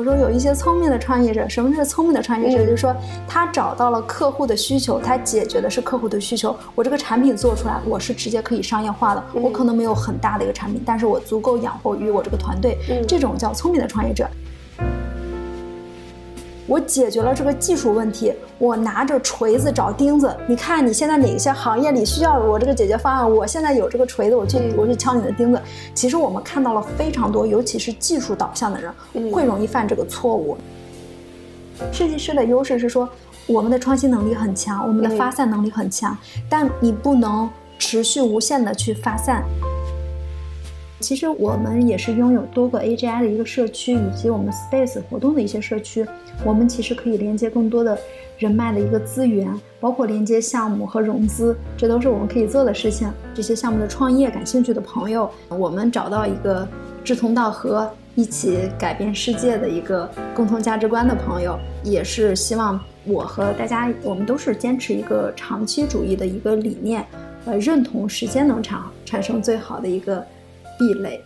我说有一些聪明的创业者，什么是聪明的创业者？就是说他找到了客户的需求，他解决的是客户的需求。我这个产品做出来，我是直接可以商业化的。我可能没有很大的一个产品，但是我足够养活于我这个团队。这种叫聪明的创业者。我解决了这个技术问题，我拿着锤子找钉子。你看你现在哪些行业里需要我这个解决方案？我现在有这个锤子，我去我去敲你的钉子。其实我们看到了非常多，尤其是技术导向的人，会容易犯这个错误。设计师的优势是说，我们的创新能力很强，我们的发散能力很强，但你不能持续无限的去发散。其实我们也是拥有多个 AGI 的一个社区，以及我们 Space 活动的一些社区。我们其实可以连接更多的人脉的一个资源，包括连接项目和融资，这都是我们可以做的事情。这些项目的创业感兴趣的朋友，我们找到一个志同道合、一起改变世界的一个共同价值观的朋友，也是希望我和大家，我们都是坚持一个长期主义的一个理念，呃，认同时间能产产生最好的一个。壁垒，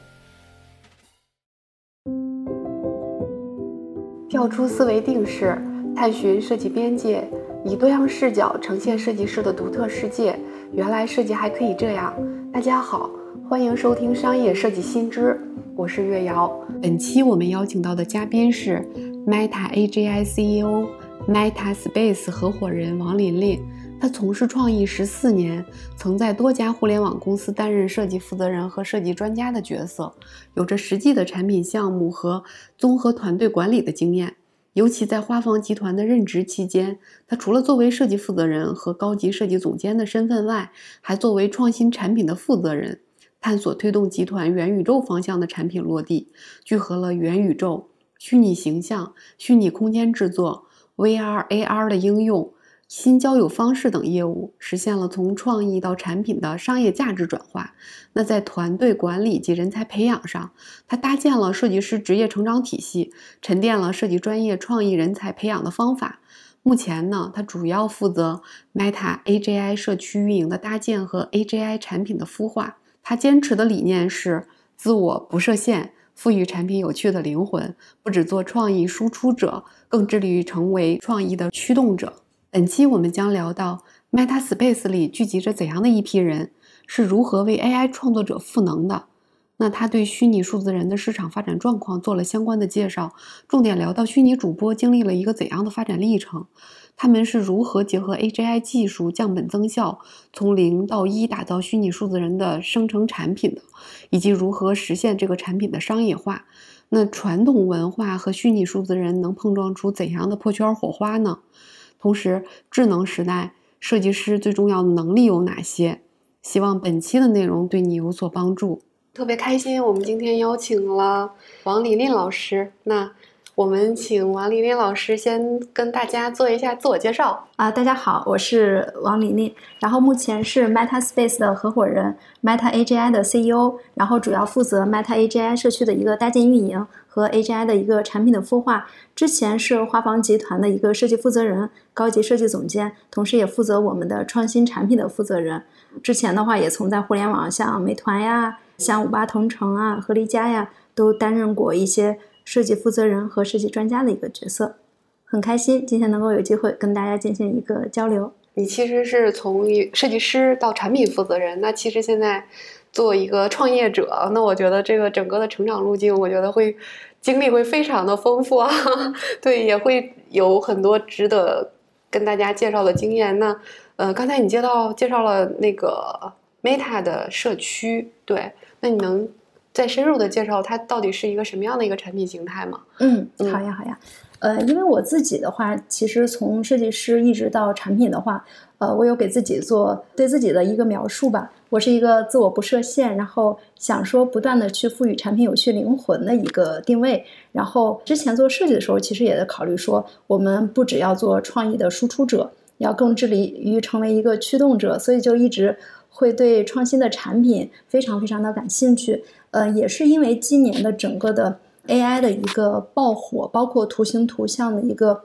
跳出思维定式，探寻设计边界，以多样视角呈现设计师的独特世界。原来设计还可以这样。大家好，欢迎收听商业设计新知，我是月瑶。本期我们邀请到的嘉宾是 Meta AGI CEO、Meta Space 合伙人王琳琳。他从事创意十四年，曾在多家互联网公司担任设计负责人和设计专家的角色，有着实际的产品项目和综合团队管理的经验。尤其在花房集团的任职期间，他除了作为设计负责人和高级设计总监的身份外，还作为创新产品的负责人，探索推动集团元宇宙方向的产品落地，聚合了元宇宙、虚拟形象、虚拟空间制作、VR、AR 的应用。新交友方式等业务实现了从创意到产品的商业价值转化。那在团队管理及人才培养上，他搭建了设计师职业成长体系，沉淀了设计专业创意人才培养的方法。目前呢，他主要负责 Meta AGI 社区运营的搭建和 AGI 产品的孵化。他坚持的理念是自我不设限，赋予产品有趣的灵魂，不只做创意输出者，更致力于成为创意的驱动者。本期我们将聊到 Meta Space 里聚集着怎样的一批人，是如何为 AI 创作者赋能的。那他对虚拟数字人的市场发展状况做了相关的介绍，重点聊到虚拟主播经历了一个怎样的发展历程，他们是如何结合 AGI 技术降本增效，从零到一打造虚拟数字人的生成产品的，以及如何实现这个产品的商业化。那传统文化和虚拟数字人能碰撞出怎样的破圈火花呢？同时，智能时代设计师最重要的能力有哪些？希望本期的内容对你有所帮助。特别开心，我们今天邀请了王琳琳老师。那我们请王琳琳老师先跟大家做一下自我介绍啊。大家好，我是王琳琳，然后目前是 Meta Space 的合伙人，Meta AGI 的 CEO，然后主要负责 Meta AGI 社区的一个搭建运营。和 AGI 的一个产品的孵化，之前是花房集团的一个设计负责人、高级设计总监，同时也负责我们的创新产品的负责人。之前的话，也曾在互联网像美团呀、像五八同城啊、合力家呀，都担任过一些设计负责人和设计专家的一个角色。很开心今天能够有机会跟大家进行一个交流。你其实是从设计师到产品负责人，那其实现在。做一个创业者，那我觉得这个整个的成长路径，我觉得会经历会非常的丰富啊，对，也会有很多值得跟大家介绍的经验。那呃，刚才你介绍介绍了那个 Meta 的社区，对，那你能再深入的介绍它到底是一个什么样的一个产品形态吗？嗯，好呀，好呀。呃，因为我自己的话，其实从设计师一直到产品的话，呃，我有给自己做对自己的一个描述吧。我是一个自我不设限，然后想说不断的去赋予产品有趣灵魂的一个定位。然后之前做设计的时候，其实也在考虑说，我们不只要做创意的输出者，要更致力于成为一个驱动者。所以就一直会对创新的产品非常非常的感兴趣。呃，也是因为今年的整个的。AI 的一个爆火，包括图形图像的一个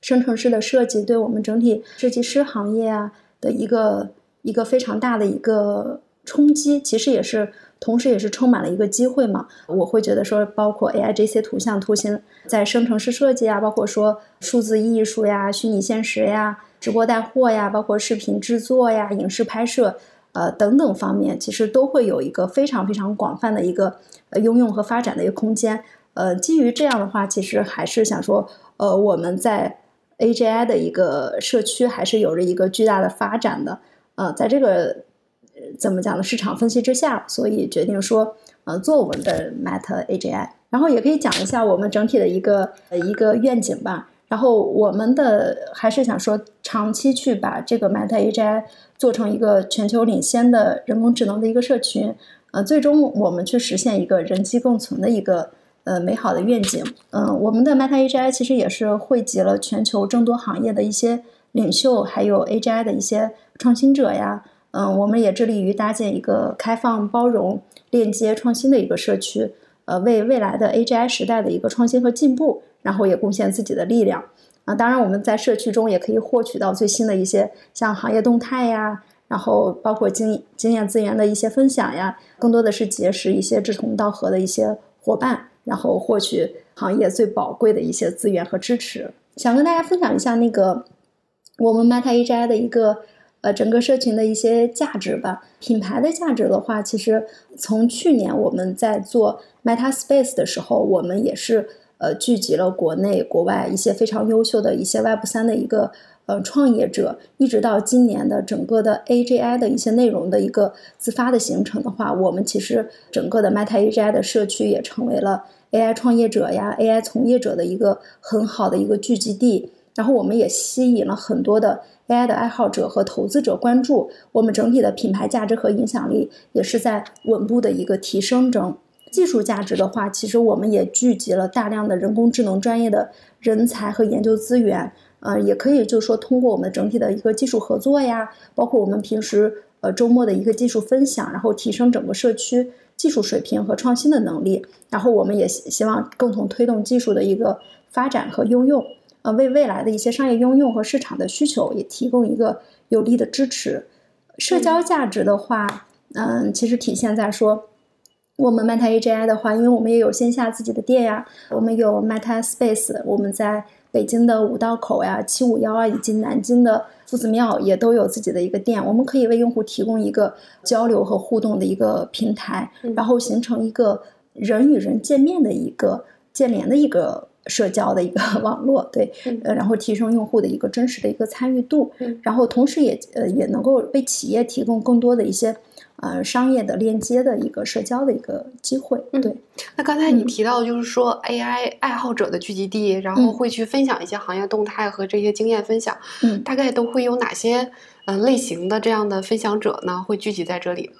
生成式的设计，对我们整体设计师行业啊的一个一个非常大的一个冲击，其实也是同时也是充满了一个机会嘛。我会觉得说，包括 AI 这些图像图形在生成式设计啊，包括说数字艺术呀、虚拟现实呀、直播带货呀，包括视频制作呀、影视拍摄，呃等等方面，其实都会有一个非常非常广泛的一个呃应用和发展的一个空间。呃，基于这样的话，其实还是想说，呃，我们在 AGI 的一个社区还是有着一个巨大的发展的。呃，在这个怎么讲呢？市场分析之下，所以决定说，呃，做我们的 Meta AGI。然后也可以讲一下我们整体的一个呃一个愿景吧。然后我们的还是想说，长期去把这个 Meta AGI 做成一个全球领先的人工智能的一个社群。呃，最终我们去实现一个人机共存的一个。呃，美好的愿景。嗯，我们的 Meta AGI 其实也是汇集了全球众多行业的一些领袖，还有 AGI 的一些创新者呀。嗯，我们也致力于搭建一个开放、包容、链接、创新的一个社区。呃，为未来的 AGI 时代的一个创新和进步，然后也贡献自己的力量。啊，当然我们在社区中也可以获取到最新的一些像行业动态呀，然后包括经经验资源的一些分享呀，更多的是结识一些志同道合的一些伙伴。然后获取行业最宝贵的一些资源和支持，想跟大家分享一下那个我们 Meta AGI 的一个呃整个社群的一些价值吧。品牌的价值的话，其实从去年我们在做 Meta Space 的时候，我们也是呃聚集了国内国外一些非常优秀的一些 Web 三的一个。呃，创业者一直到今年的整个的 AGI 的一些内容的一个自发的形成的话，我们其实整个的 Meta AGI 的社区也成为了 AI 创业者呀、AI 从业者的一个很好的一个聚集地。然后我们也吸引了很多的 AI 的爱好者和投资者关注，我们整体的品牌价值和影响力也是在稳步的一个提升中。技术价值的话，其实我们也聚集了大量的人工智能专业的人才和研究资源。呃，也可以就是说，通过我们整体的一个技术合作呀，包括我们平时呃周末的一个技术分享，然后提升整个社区技术水平和创新的能力。然后我们也希希望共同推动技术的一个发展和应用，呃，为未来的一些商业应用和市场的需求也提供一个有力的支持。社交价值的话，嗯，其实体现在说，我们 Meta AGI 的话，因为我们也有线下自己的店呀，我们有 Meta Space，我们在。北京的五道口呀、七五幺啊，以及南京的夫子庙也都有自己的一个店。我们可以为用户提供一个交流和互动的一个平台，然后形成一个人与人见面的一个建联的一个社交的一个 网络。对，呃，然后提升用户的一个真实的一个参与度，然后同时也呃也能够为企业提供更多的一些。呃，商业的链接的一个社交的一个机会。对，那刚才你提到就是说 AI 爱好者的聚集地，然后会去分享一些行业动态和这些经验分享。嗯，大概都会有哪些嗯类型的这样的分享者呢？会聚集在这里？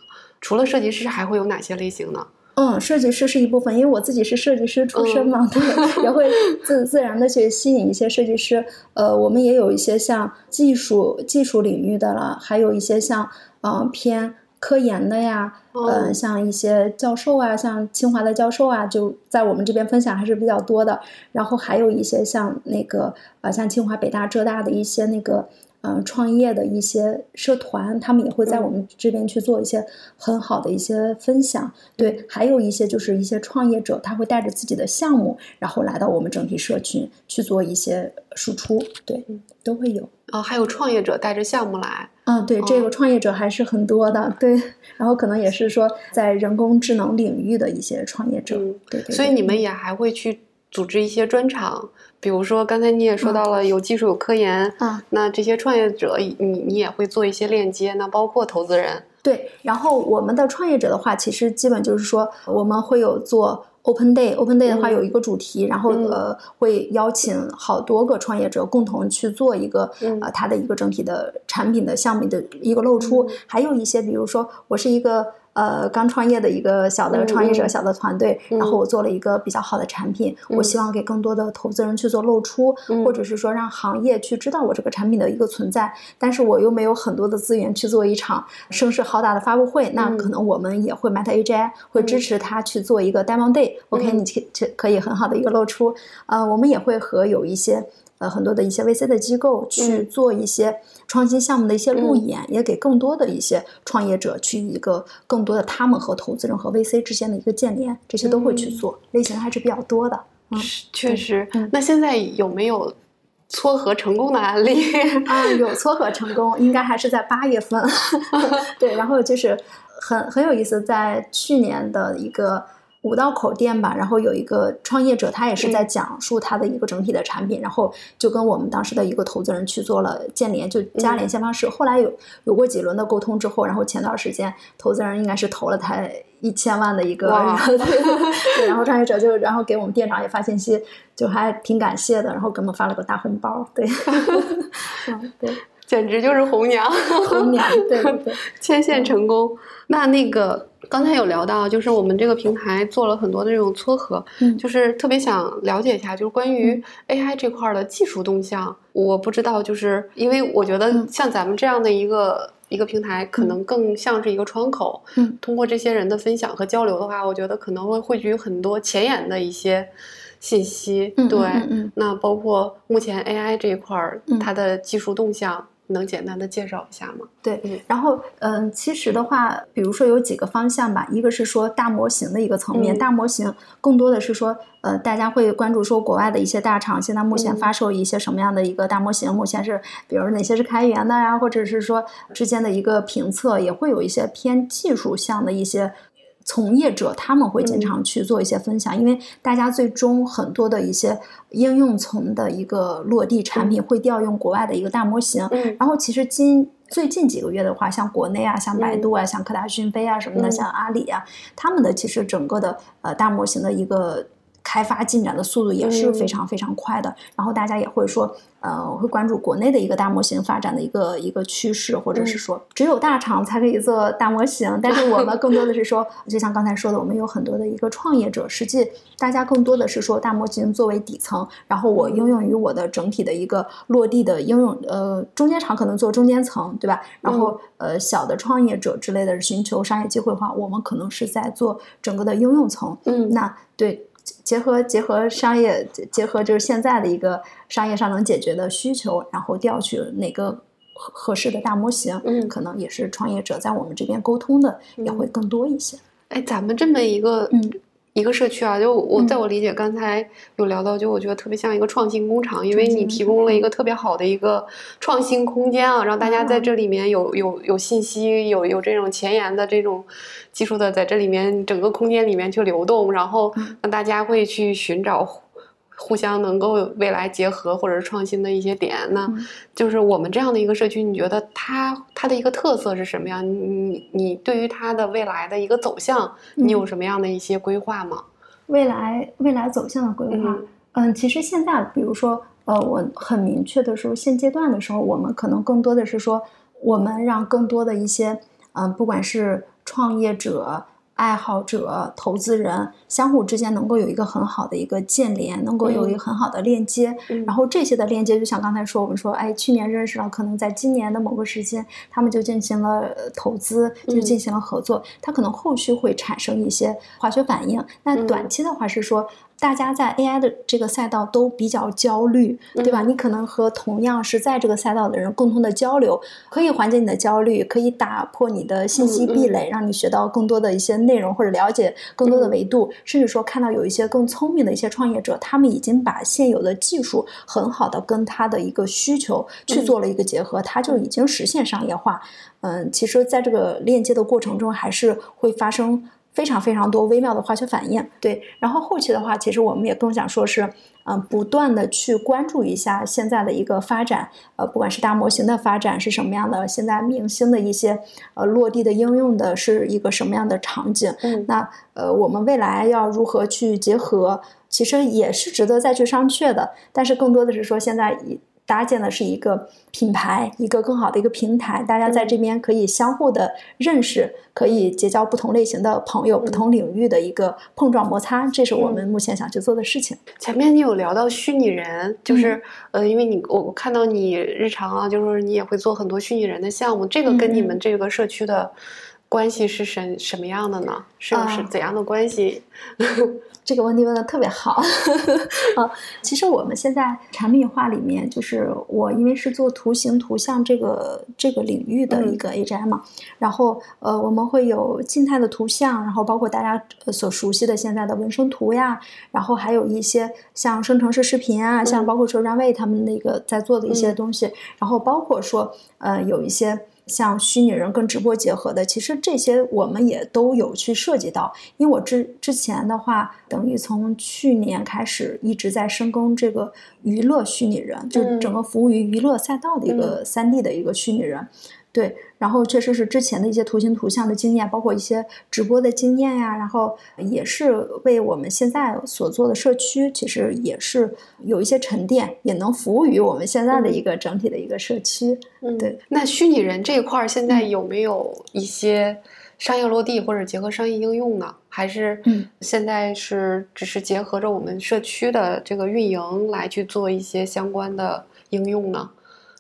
除了设计师，还会有哪些类型呢？嗯，设计师是一部分，因为我自己是设计师出身嘛，对，也会自自然的去吸引一些设计师。呃，我们也有一些像技术技术领域的了，还有一些像嗯偏。科研的呀，嗯，像一些教授啊，像清华的教授啊，就在我们这边分享还是比较多的。然后还有一些像那个，呃，像清华、北大、浙大的一些那个。嗯，创业的一些社团，他们也会在我们这边去做一些很好的一些分享。对，还有一些就是一些创业者，他会带着自己的项目，然后来到我们整体社群去做一些输出。对，都会有。啊，还有创业者带着项目来。嗯，对，这个创业者还是很多的。对，然后可能也是说在人工智能领域的一些创业者。对，所以你们也还会去。组织一些专场，比如说刚才你也说到了有技术有科研，啊，那这些创业者你你也会做一些链接，那包括投资人。对，然后我们的创业者的话，其实基本就是说我们会有做 open day，open day 的话有一个主题，然后呃会邀请好多个创业者共同去做一个呃它的一个整体的产品的项目的一个露出，还有一些比如说我是一个。呃，刚创业的一个小的创业者、小的团队，然后我做了一个比较好的产品，我希望给更多的投资人去做露出，或者是说让行业去知道我这个产品的一个存在，但是我又没有很多的资源去做一场声势浩大的发布会，那可能我们也会 Meta AGI 会支持他去做一个 Demo Day，OK，你去去可以很好的一个露出，呃，我们也会和有一些。呃很多的一些 VC 的机构去做一些创新项目的一些路演，也给更多的一些创业者去一个更多的他们和投资人和 VC 之间的一个建联，这些都会去做，类型还是比较多的。嗯，确实。那现在有没有撮合成功的案例 啊？有撮合成功，应该还是在八月份。对，然后就是很很有意思，在去年的一个。五道口店吧，然后有一个创业者，他也是在讲述他的一个整体的产品，然后就跟我们当时的一个投资人去做了建联，就加联系方式。后来有有过几轮的沟通之后，然后前段时间投资人应该是投了他一千万的一个，对，然后创业者就然后给我们店长也发信息，就还挺感谢的，然后给我们发了个大红包，对，嗯，对。简直就是红娘，红娘，对对对，牵线成功。那那个刚才有聊到，就是我们这个平台做了很多的这种撮合，嗯，就是特别想了解一下，就是关于 AI 这块的技术动向。我不知道，就是因为我觉得像咱们这样的一个一个平台，可能更像是一个窗口。嗯，通过这些人的分享和交流的话，我觉得可能会汇聚很多前沿的一些信息。对，那包括目前 AI 这一块儿，它的技术动向。能简单的介绍一下吗？对，然后嗯，其实的话，比如说有几个方向吧，一个是说大模型的一个层面，大模型更多的是说，呃，大家会关注说国外的一些大厂现在目前发售一些什么样的一个大模型，目前是比如哪些是开源的呀，或者是说之间的一个评测，也会有一些偏技术向的一些。从业者他们会经常去做一些分享，因为大家最终很多的一些应用层的一个落地产品会调用国外的一个大模型。然后其实今最近几个月的话，像国内啊，像百度啊，像科大讯飞啊什么的，像阿里啊，他们的其实整个的呃大模型的一个。开发进展的速度也是非常非常快的，然后大家也会说，呃，会关注国内的一个大模型发展的一个一个趋势，或者是说，只有大厂才可以做大模型，但是我们更多的是说，就像刚才说的，我们有很多的一个创业者，实际大家更多的是说大模型作为底层，然后我应用于我的整体的一个落地的应用，呃，中间厂可能做中间层，对吧？然后呃，小的创业者之类的寻求商业机会的话，我们可能是在做整个的应用层，嗯，那对。结合结合商业，结合就是现在的一个商业上能解决的需求，然后调取哪个合合适的大模型，嗯，可能也是创业者在我们这边沟通的也会更多一些。哎，咱们这么一个，嗯。一个社区啊，就我在我理解，刚才有聊到，就我觉得特别像一个创新工厂，因为你提供了一个。特别好的一个创新空间啊，让大家在这里面有有有信息，有有这种前沿的这种技术的在这里面整个空间里面去流动，然后让大家会去寻找。互相能够未来结合或者是创新的一些点，那就是我们这样的一个社区，你觉得它它的一个特色是什么样？你你对于它的未来的一个走向，你有什么样的一些规划吗？未来未来走向的规划，嗯，其实现在比如说，呃，我很明确的说，现阶段的时候，我们可能更多的是说，我们让更多的一些，嗯，不管是创业者。爱好者、投资人相互之间能够有一个很好的一个建联，能够有一个很好的链接。然后这些的链接，就像刚才说，我们说，哎，去年认识了，可能在今年的某个时间，他们就进行了投资，就进行了合作。它可能后续会产生一些化学反应。那短期的话是说。大家在 AI 的这个赛道都比较焦虑，对吧？你可能和同样是在这个赛道的人共同的交流，可以缓解你的焦虑，可以打破你的信息壁垒，让你学到更多的一些内容或者了解更多的维度，甚至说看到有一些更聪明的一些创业者，他们已经把现有的技术很好的跟他的一个需求去做了一个结合，他就已经实现商业化。嗯，其实在这个链接的过程中，还是会发生。非常非常多微妙的化学反应，对。然后后期的话，其实我们也更想说是，嗯，不断的去关注一下现在的一个发展，呃，不管是大模型的发展是什么样的，现在明星的一些呃落地的应用的是一个什么样的场景，嗯，那呃，我们未来要如何去结合，其实也是值得再去商榷的。但是更多的是说现在以。搭建的是一个品牌，一个更好的一个平台，大家在这边可以相互的认识，可以结交不同类型的朋友，不同领域的一个碰撞摩擦，这是我们目前想去做的事情。前面你有聊到虚拟人，就是呃，因为你我我看到你日常啊，就是你也会做很多虚拟人的项目，这个跟你们这个社区的关系是什什么样的呢？是啊是怎样的关系？这个问题问的特别好 啊！其实我们现在产品化里面，就是我因为是做图形图像这个这个领域的一个 AGI 嘛，然后呃我们会有静态的图像，然后包括大家呃所熟悉的现在的纹身图呀，然后还有一些像生成式视频啊，像包括说 Runway 他们那个在做的一些东西，然后包括说呃有一些。像虚拟人跟直播结合的，其实这些我们也都有去涉及到。因为我之之前的话，等于从去年开始一直在深耕这个娱乐虚拟人，就嗯整个服务于娱乐赛道的一个三 D 的一个虚拟人。对，然后确实是之前的一些图形图像的经验，包括一些直播的经验呀，然后也是为我们现在所做的社区，其实也是有一些沉淀，也能服务于我们现在的一个整体的一个社区。嗯，对。那虚拟人这一块儿现在嗯有没有一些商业落地或者结合商业应用呢？还是嗯现在是只是结合着我们社区的这个运营来去做一些相关的应用呢？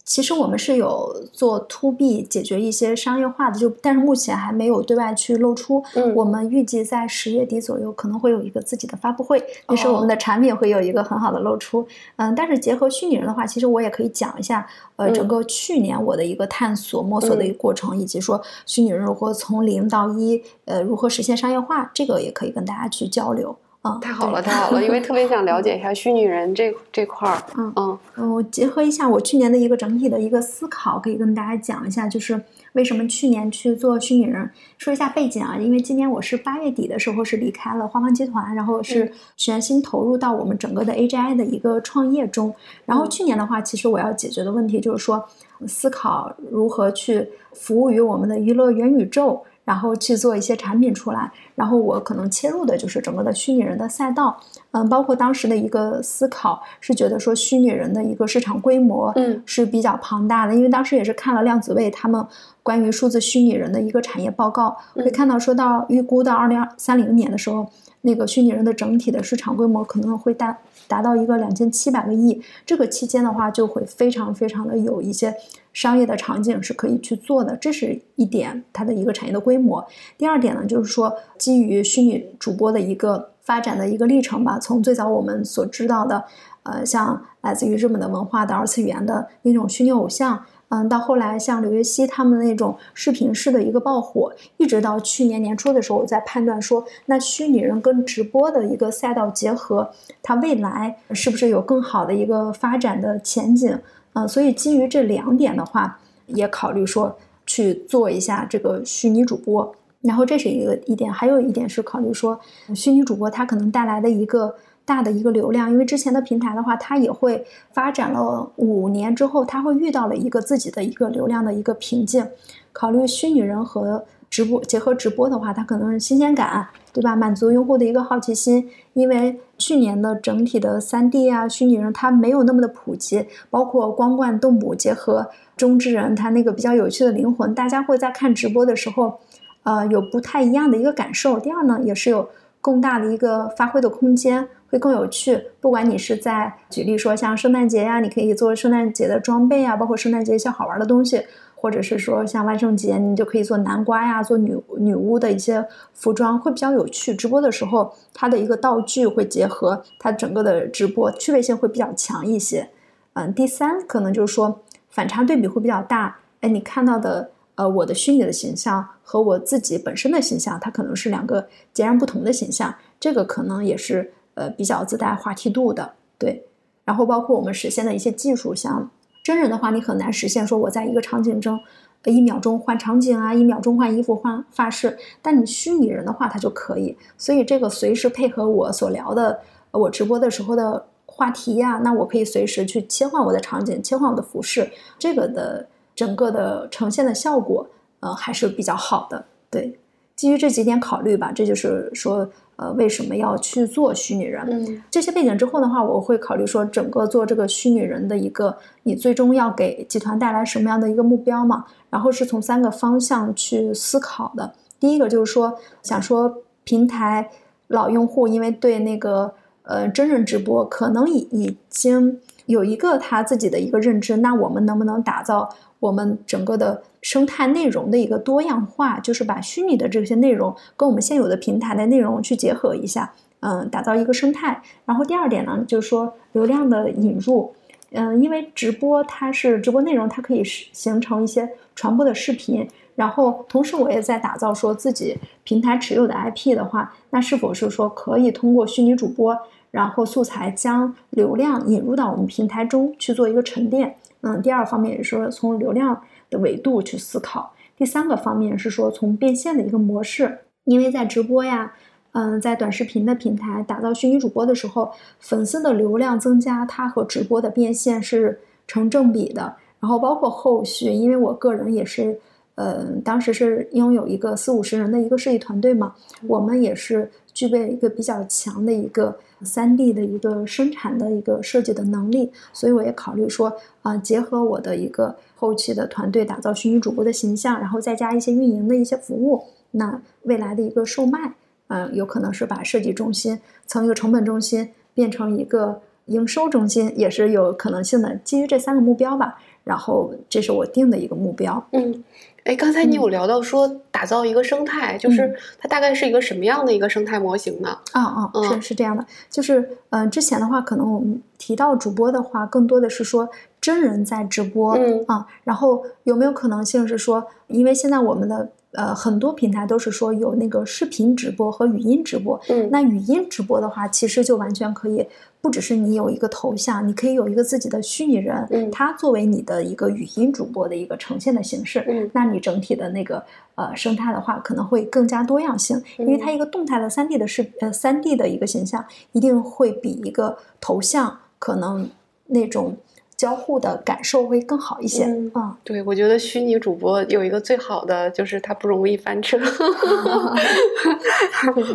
其实我们是有做 to B 解决一些商业化的，就但是目前还没有对外去露出。嗯我们预计在十月底左右可能会有一个自己的发布会，那时候我们的产品会有一个很好的露出。嗯，但是结合虚拟人的话，其实我也可以讲一下，呃，嗯整个去年我的一个探索摸索的一个过程，以及说虚拟人如何从零到一，呃，如何实现商业化，这个也可以跟大家去交流。嗯，太好了，太好了！因为特别想了解一下虚拟人这这块儿。嗯嗯嗯，我结合一下我去年的一个整体的一个思考，可以跟大家讲一下，就是为什么去年去做虚拟人。说一下背景啊，因为今年我是八月底的时候是离开了花方集团，然后是嗯全心投入到我们整个的 AGI 的一个创业中。然后嗯去年的话，其实我要解决的问题就是说，思考如何去服务于我们的娱乐元宇宙。然后去做一些产品出来，然后我可能切入的就是整个的虚拟人的赛道，嗯，包括当时的一个思考是觉得说虚拟人的一个市场规模嗯是比较庞大的，因为当时也是看了量子位他们关于数字虚拟人的一个产业报告，嗯会看到说到预估到二零三零年的时候，那个虚拟人的整体的市场规模可能会达达到一个两千七百个亿，这个期间的话就会非常非常的有一些商业的场景是可以去做的，这是一点它的一个产业的规模。第二点呢，就是说基于虚拟主播的一个发展的一个历程吧，从最早我们所知道的，呃，像来自于日本的文化的二次元的那种虚拟偶像。嗯，到后来像刘禹锡他们那种视频式的一个爆火，一直到去年年初的时候，我在判断说，那虚拟人跟直播的一个赛道结合，它未来是不是有更好的一个发展的前景？嗯，所以基于这两点的话，也考虑说去做一下这个虚拟主播。然后这是一个一点，还有一点是考虑说，虚拟主播它可能带来的一个大的一个流量，因为之前的平台的话，它也会发展了五年之后，它会遇到了一个自己的一个流量的一个瓶颈。考虑虚拟人和直播结合直播的话，它可能是新鲜感，对吧？满足用户的一个好奇心，因为去年的整体的三 D 啊，虚拟人它没有那么的普及，包括光冠动捕结合中之人，它那个比较有趣的灵魂，大家会在看直播的时候。呃，有不太一样的一个感受。第二呢，也是有更大的一个发挥的空间，会更有趣。不管你是在举例说像圣诞节呀，你可以做圣诞节的装备啊，包括圣诞节一些好玩的东西，或者是说像万圣节，你就可以做南瓜呀，做女女巫的一些服装，会比较有趣。直播的时候，它的一个道具会结合它整个的直播，趣味性会比较强一些。嗯，第三可能就是说反差对比会比较大。哎，你看到的。呃，我的虚拟的形象和我自己本身的形象，它可能是两个截然不同的形象，这个可能也是呃比较自带话题度的，对。然后包括我们实现的一些技术，像真人的话，你很难实现说我在一个场景中，一秒钟换场景啊，一秒钟换衣服换发饰，但你虚拟人的话，它就可以。所以这个随时配合我所聊的，我直播的时候的话题呀、那我可以随时去切换我的场景，切换我的服饰，这个的。整个的呈现的效果，呃，还是比较好的。对，基于这几点考虑吧，这就是说，呃，为什么要去做虚拟人？嗯，这些背景之后的话，我会考虑说，整个做这个虚拟人的一个，你最终要给集团带来什么样的一个目标嘛？然后是从三个方向去思考的。第一个就是说，想说平台老用户因为对那个呃真人直播可能已已经。有一个他自己的一个认知，那我们能不能打造我们整个的生态内容的一个多样化？就是把虚拟的这些内容跟我们现有的平台的内容去结合一下，嗯，打造一个生态。然后第二点呢，就是说流量的引入，嗯，因为直播它是直播内容，它可以形成一些传播的视频。然后同时我也在打造说自己平台持有的 IP 的话，那是否是说可以通过虚拟主播？然后素材将流量引入到我们平台中去做一个沉淀，嗯，第二方面也是说从流量的维度去思考，第三个方面是说从变现的一个模式，因为在直播呀，嗯，在短视频的平台打造虚拟主播的时候，粉丝的流量增加，它和直播的变现是成正比的，然后包括后续，因为我个人也是。呃，当时是拥有一个四五十人的一个设计团队嘛，我们也是具备一个比较强的一个三 D 的一个生产的一个设计的能力，所以我也考虑说，啊，结合我的一个后期的团队打造虚拟主播的形象，然后再加一些运营的一些服务，那未来的一个售卖，嗯，有可能是把设计中心从一个成本中心变成一个营收中心，也是有可能性的。基于这三个目标吧，然后这是我定的一个目标，嗯。哎，刚才你有聊到说打造一个生态，就是它大概是一个什么样的一个生态模型呢？啊啊，是是这样的，就是嗯，之前的话，可能我们提到主播的话，更多的是说真人在直播，嗯啊，然后有没有可能性是说，因为现在我们的。呃，很多平台都是说有那个视频直播和语音直播。嗯，那语音直播的话，其实就完全可以，不只是你有一个头像，你可以有一个自己的虚拟人，嗯，他作为你的一个语音主播的一个呈现的形式。嗯，那你整体的那个呃生态的话，可能会更加多样性，因为它一个动态的三 D 的视呃三 D 的一个形象，一定会比一个头像可能那种。交互的感受会更好一些。嗯，对，我觉得虚拟主播有一个最好的就是它不容易翻车，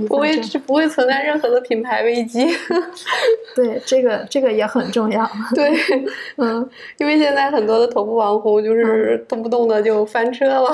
不会 不会存在任何的品牌危机。对，这个这个也很重要。对，嗯，因为现在很多的头部网红就是动不动的就翻车了。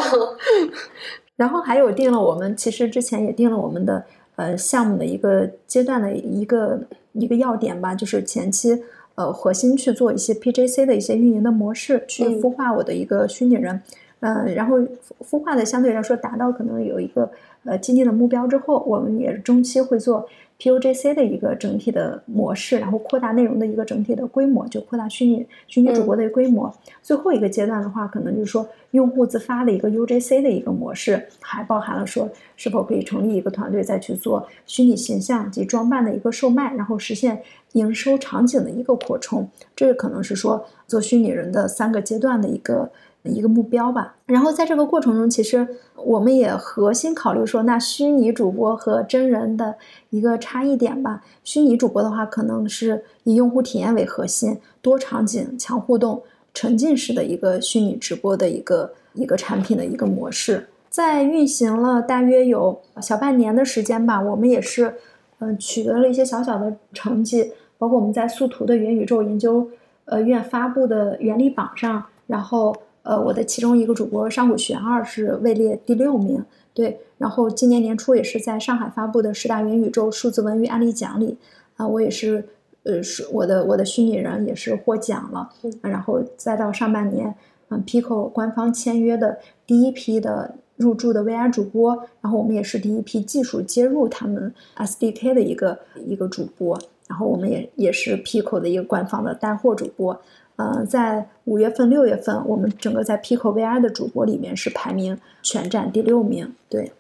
然后还有定了，我们其实之前也定了我们的呃项目的一个阶段的一个一个要点吧，就是前期。呃，核心去做一些 PJC 的一些运营的模式，去孵化我的一个虚拟人，嗯，然后孵化的相对来说达到可能有一个呃既定的目标之后，我们也中期会做。PUGC 的一个整体的模式，然后扩大内容的一个整体的规模，就扩大虚拟虚拟主播的规模。最后一个阶段的话，可能就是说用户自发的一个 UGC 的一个模式，还包含了说是否可以成立一个团队再去做虚拟形象及装扮的一个售卖，然后实现营收场景的一个扩充。这个可能是说做虚拟人的三个阶段的一个。一个目标吧，然后在这个过程中，其实我们也核心考虑说，那虚拟主播和真人的一个差异点吧。虚拟主播的话，可能是以用户体验为核心，多场景、强互动、沉浸式的一个虚拟直播的一个一个产品的一个模式。在运行了大约有小半年的时间吧，我们也是嗯取得了一些小小的成绩，包括我们在速图的元宇宙研究呃院发布的原力榜上，然后。呃，我的其中一个主播上古玄二是位列第六名，对。然后今年年初也是在上海发布的十大元宇宙数字文娱案例奖里，啊，我也是，呃，是我的我的虚拟人也是获奖了。然后再到上半年，嗯，Pico 官方签约的第一批的入驻的 VR 主播，然后我们也是第一批技术接入他们 SDK 的一个一个主播，然后我们也也是 Pico 的一个官方的带货主播。呃，在五月份、六月份，我们整个在 Pico VR 的主播里面是排名全站第六名，对。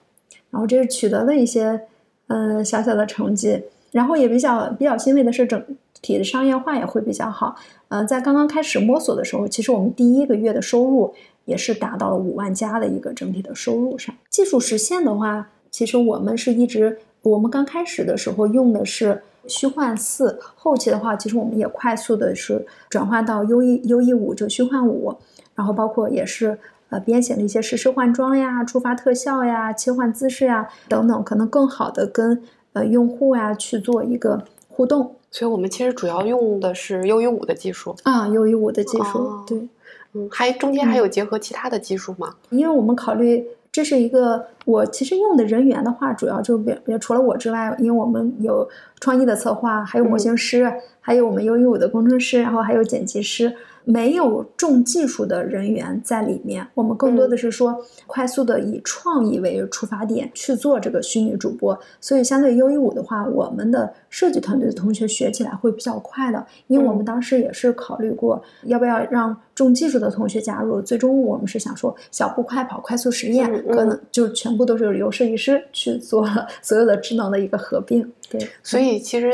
然后这是取得了一些嗯小小的成绩，然后也比较比较欣慰的是，整体的商业化也会比较好。嗯，在刚刚开始摸索的时候，其实我们第一个月的收入也是达到了五万加的一个整体的收入上。技术实现的话，其实我们是一直，我们刚开始的时候用的是。虚幻四后期的话，其实我们也快速的是转化到 U E U E 五，就虚幻五，然后包括也是呃编写了一些实时换装呀、触发特效呀、切换姿势呀等等，可能更好的跟呃用户呀去做一个互动。所以我们其实主要用的是 U E 五的技术啊，U E 五的技术，对，嗯，还中间还有结合其他的技术吗？因为我们考虑这是一个我其实用的人员的话，主要就比比除了我之外，因为我们有创意的策划，还有模型师，还有我们 U U 五的工程师，然后还有剪辑师。没有重技术的人员在里面，我们更多的是说快速的以创意为出发点去做这个虚拟主播，所以相对优衣五的话，我们的设计团队的同学学起来会比较快的，因为我们当时也是考虑过要不要让重技术的同学加入，最终我们是想说小步快跑、快速实验，可能就全部都是由设计师去做所有的智能的一个合并。对，所以其实。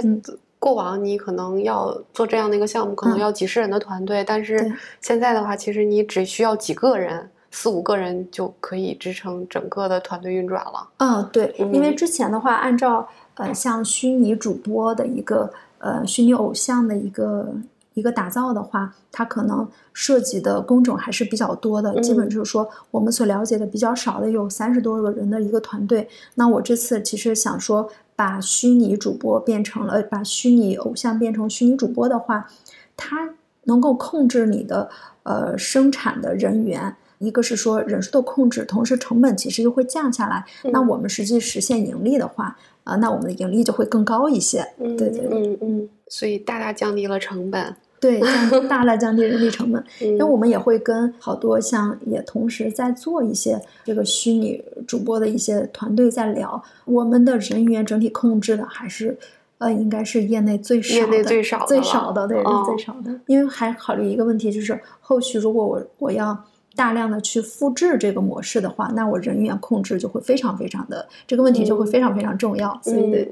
过往你可能要做这样的一个项目，可能要几十人的团队，但是现在的话，其实你只需要几个人，四五个人就可以支撑整个的团队运转了。嗯，对，因为之前的话，按照呃像虚拟主播的一个呃虚拟偶像的一个一个打造的话，它可能涉及的工种还是比较多的，基本就是说我们所了解的比较少的有三十多个人的一个团队。那我这次其实想说。把虚拟主播变成了，把虚拟偶像变成虚拟主播的话，它能够控制你的呃生产的人员，一个是说人数的控制，同时成本其实又会降下来。那我们实际实现盈利的话，啊，那我们的盈利就会更高一些。对对对，嗯嗯，所以大大降低了成本。对，降大大降低人力成本，因为我们也会跟好多像也同时在做一些这个虚拟主播的一些团队在聊，我们的人员整体控制的还是，呃，应该是业内最少的，最少最少的，对，是最少的。因为还考虑一个问题，就是后续如果我我要。大量的去复制这个模式的话，那我人员控制就会非常非常的这个问题就会非常非常重要。所以，对，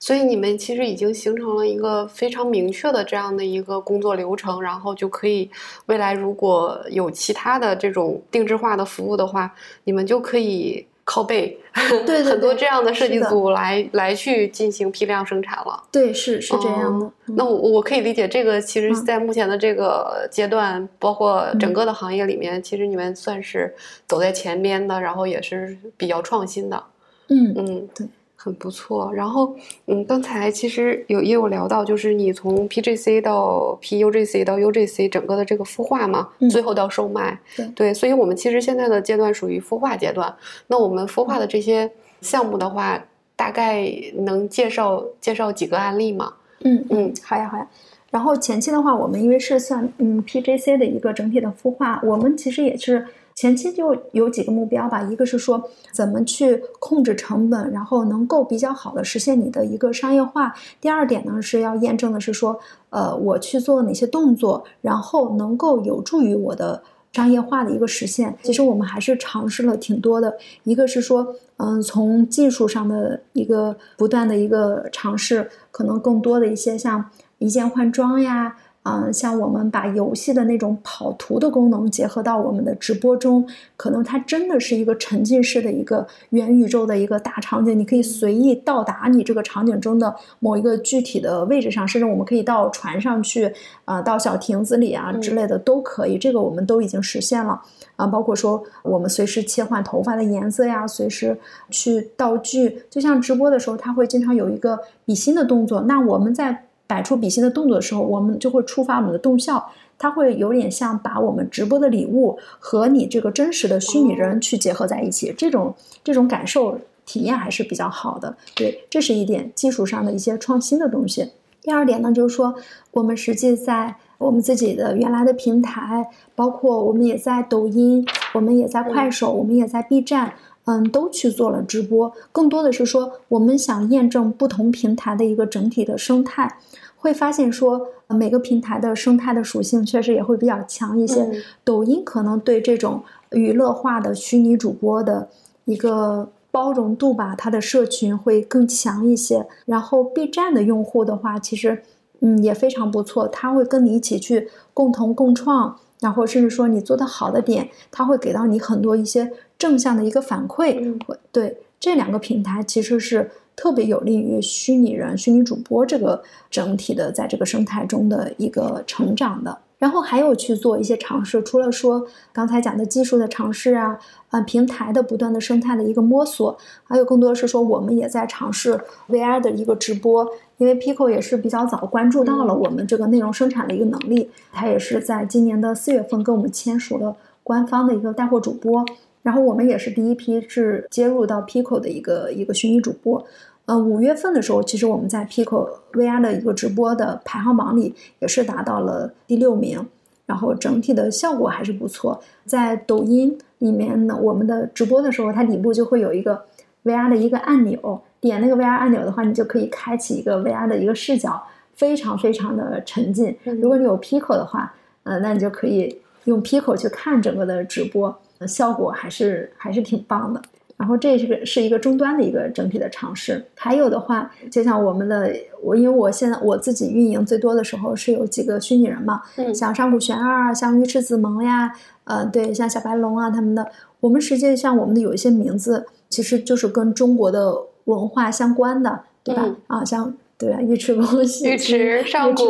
所以你们其实已经形成了一个非常明确的这样的一个工作流程，然后就可以未来如果有其他的这种定制化的服务的话，你们就可以。靠背，对 很多这样的设计组来来去进行批量生产了。对，是是这样的。那我我可以理解，这个其实，在目前的这个阶段，包括整个的行业里面，其实你们算是走在前边的，然后也是比较创新的。嗯嗯，对。很不错，然后，嗯，刚才其实有也有聊到，就是你从 PGC 到 PUGC 到 UGC 整个的这个孵化嘛，最后到售卖，对，所以我们其实现在的阶段属于孵化阶段。那我们孵化的这些项目的话，大概能介绍介绍几个案例吗？嗯嗯，好呀好呀。然后前期的话，我们因为是算嗯 PGC 的一个整体的孵化，我们其实也是。前期就有几个目标吧，一个是说怎么去控制成本，然后能够比较好的实现你的一个商业化。第二点呢是要验证的是说，呃，我去做哪些动作，然后能够有助于我的商业化的一个实现。其实我们还是尝试了挺多的，一个是说，嗯，从技术上的一个不断的一个尝试，可能更多的一些像一键换装呀。嗯，像我们把游戏的那种跑图的功能结合到我们的直播中，可能它真的是一个沉浸式的一个元宇宙的一个大场景，你可以随意到达你这个场景中的某一个具体的位置上，甚至我们可以到船上去，啊，到小亭子里啊之类的都可以。这个我们都已经实现了啊，包括说我们随时切换头发的颜色呀，随时去道具，就像直播的时候，它会经常有一个比心的动作，那我们在。摆出比心的动作的时候，我们就会触发我们的动效，它会有点像把我们直播的礼物和你这个真实的虚拟人去结合在一起，这种这种感受体验还是比较好的。对，这是一点技术上的一些创新的东西。第二点呢，就是说我们实际在我们自己的原来的平台，包括我们也在抖音，我们也在快手，我们也在 B 站。嗯，都去做了直播，更多的是说我们想验证不同平台的一个整体的生态，会发现说每个平台的生态的属性确实也会比较强一些。抖音可能对这种娱乐化的虚拟主播的一个包容度吧，它的社群会更强一些。然后 B 站的用户的话，其实嗯也非常不错，他会跟你一起去共同共创。然后甚至说你做的好的点，他会给到你很多一些正向的一个反馈。对这两个平台其实是特别有利于虚拟人、虚拟主播这个整体的在这个生态中的一个成长的。然后还有去做一些尝试，除了说刚才讲的技术的尝试啊，呃，平台的不断的生态的一个摸索，还有更多是说我们也在尝试 VR 的一个直播。因为 Pico 也是比较早关注到了我们这个内容生产的一个能力，它也是在今年的四月份跟我们签署了官方的一个带货主播。然后我们也是第一批是接入到 Pico 的一个一个虚拟主播。呃，五月份的时候，其实我们在 Pico VR 的一个直播的排行榜里也是达到了第六名，然后整体的效果还是不错。在抖音里面呢，我们的直播的时候，它底部就会有一个 VR 的一个按钮，点那个 VR 按钮的话，你就可以开启一个 VR 的一个视角，非常非常的沉浸。如果你有 Pico 的话，呃，那你就可以用 Pico 去看整个的直播，效果还是还是挺棒的。然后这是个是一个终端的一个整体的尝试。还有的话，就像我们的我，因为我现在我自己运营最多的时候是有几个虚拟人嘛，嗯像上古玄二、像尉迟子萌呀，呃，对，像小白龙啊他们的，我们实际上我们的有一些名字其实就是跟中国的文化相关的，对吧？嗯啊，像对啊，尉迟恭喜尉迟上古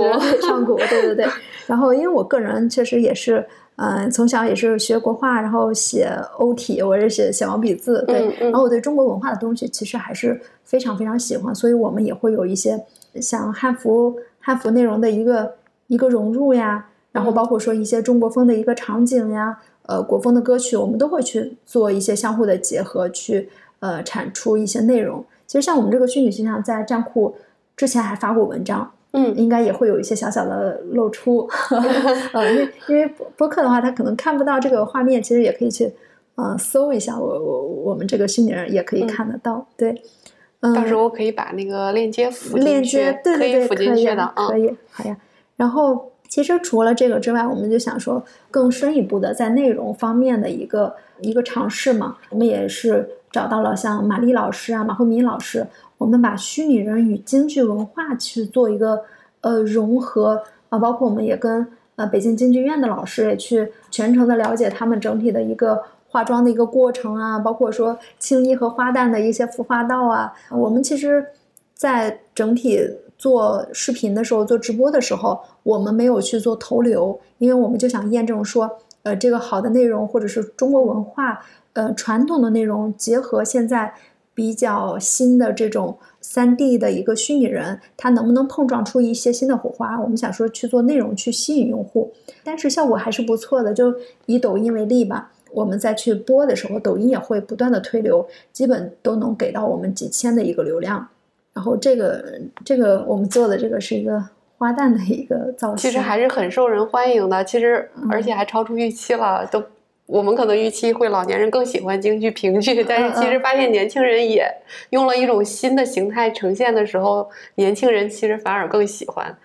上古，对对对。然后因为我个人确实也是。嗯，从小也是学国画，然后写欧体，我是写写毛笔字，对。嗯嗯然后我对中国文化的东西其实还是非常非常喜欢，所以我们也会有一些像汉服汉服内容的一个一个融入呀，然后包括说一些中国风的一个场景呀，呃，国风的歌曲，我们都会去做一些相互的结合，去呃产出一些内容。其实像我们这个虚拟形象在站酷之前还发过文章，嗯应该也会有一些小小的露出，呃，因为因为播播客的话，他可能看不到这个画面，其实也可以去呃搜一下我我我们这个虚拟人也可以嗯看得到，对，嗯，到时候可以把那个链接附链接对对对，可以。可以，好呀。然后其实除了这个之外，我们就想说更深一步的在内容方面的一个一个尝试嘛。我们也是找到了像马丽老师啊、马慧敏老师，我们把虚拟人与京剧文化去做一个呃融合啊，包括我们也跟呃北京京剧院的老师也去全程的了解他们整体的一个。化妆的一个过程啊，包括说青衣和花旦的一些服化道啊，我们其实，在整体做视频的时候、做直播的时候，我们没有去做投流，因为我们就想验证说，呃，这个好的内容或者是中国文化，呃，传统的内容结合现在比较新的这种三 D 的一个虚拟人，它能不能碰撞出一些新的火花？我们想说去做内容去吸引用户，但是效果还是不错的。就以抖音为例吧。我们再去播的时候，抖音也会不断的推流，基本都能给到我们几千的一个流量。然后这个这个我们做的这个是一个花旦的一个造型，其实还是很受人欢迎的，其实嗯而且还超出预期了，都。我们可能预期会老年人更喜欢京剧、评剧，但是其嗯实发现年轻人也用了一种新的形态呈现的时候，年轻人其实反而更喜欢。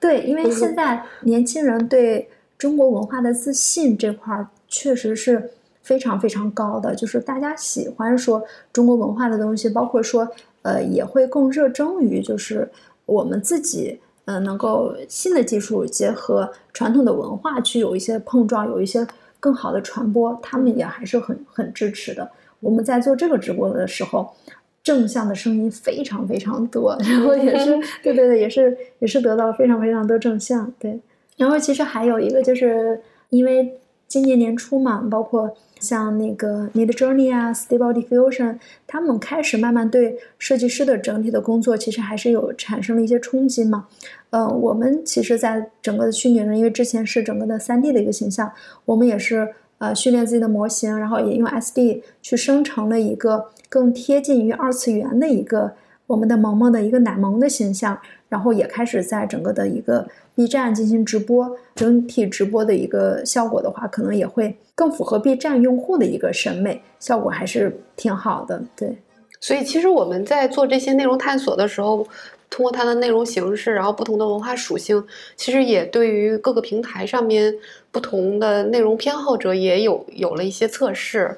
对，因为嗯现在年轻人对中国文化的自信这块儿确实是非常非常高的，就是大家喜欢说中国文化的东西，包括说呃也会更热衷于就是我们自己嗯能够新的技术结合传统的文化去有一些碰撞，有一些更好的传播，他们也还是很很支持的。我们在做这个直播的时候。正向的声音非常非常多，然后也是 对对对，也是也是得到了非常非常多正向对。然后其实还有一个就是因为今年年初嘛，包括像那个 Mid Journey 啊、Stable Diffusion，他们开始慢慢对设计师的整体的工作其实还是有产生了一些冲击嘛。呃，我们其实，在整个的虚拟人，因为之前是整个的三 D 的一个形象，我们也是呃训练自己的模型，然后也用 SD 去生成了一个更贴近于二次元的一个我们的萌萌的一个奶萌的形象，然后也开始在整个的一个 B 站进行直播，整体直播的一个效果的话，可能也会更符合 B 站用户的一个审美，效果还是挺好的。对，所以其实我们在做这些内容探索的时候，通过它的内容形式，然后不同的文化属性，其实也对于各个平台上面不同的内容偏好者也有有了一些测试。